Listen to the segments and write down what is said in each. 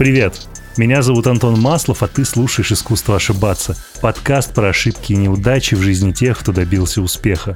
Привет! Меня зовут Антон Маслов, а ты слушаешь «Искусство ошибаться» — подкаст про ошибки и неудачи в жизни тех, кто добился успеха.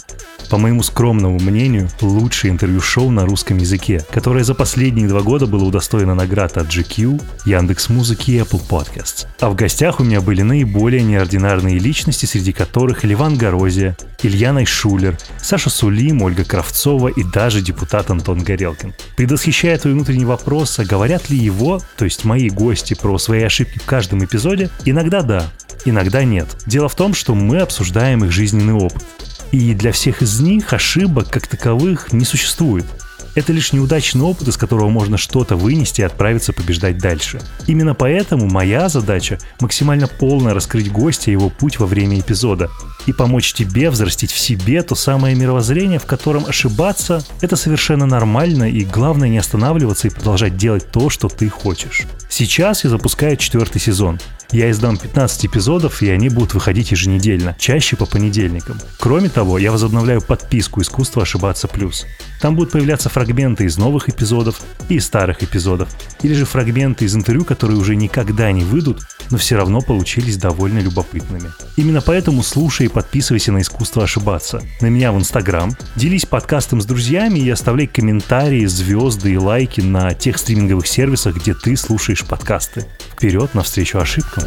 По моему скромному мнению, лучшее интервью-шоу на русском языке, которое за последние два года было удостоено наград от GQ, Яндекс.Музыки и Apple Podcasts. А в гостях у меня были наиболее неординарные личности, среди которых Ливан Горозия, Илья Найшулер, Саша Сулим, Ольга Кравцова и даже депутат Антон Горелкин. Предвосхищая твой внутренний вопрос, а говорят ли его, то есть мои гости, про свои ошибки в каждом эпизоде, иногда да, иногда нет. Дело в том, что мы обсуждаем их жизненный опыт. И для всех из них ошибок как таковых не существует. Это лишь неудачный опыт, из которого можно что-то вынести и отправиться побеждать дальше. Именно поэтому моя задача – максимально полно раскрыть гостя и его путь во время эпизода и помочь тебе взрастить в себе то самое мировоззрение, в котором ошибаться – это совершенно нормально и главное не останавливаться и продолжать делать то, что ты хочешь. Сейчас я запускаю четвертый сезон. Я издам 15 эпизодов, и они будут выходить еженедельно, чаще по понедельникам. Кроме того, я возобновляю подписку «Искусство ошибаться плюс». Там будут появляться фрагменты из новых эпизодов и из старых эпизодов, или же фрагменты из интервью, которые уже никогда не выйдут, но все равно получились довольно любопытными. Именно поэтому слушай и подписывайся на «Искусство ошибаться», на меня в Инстаграм, делись подкастом с друзьями и оставляй комментарии, звезды и лайки на тех стриминговых сервисах, где ты слушаешь подкасты. Вперед навстречу ошибкам!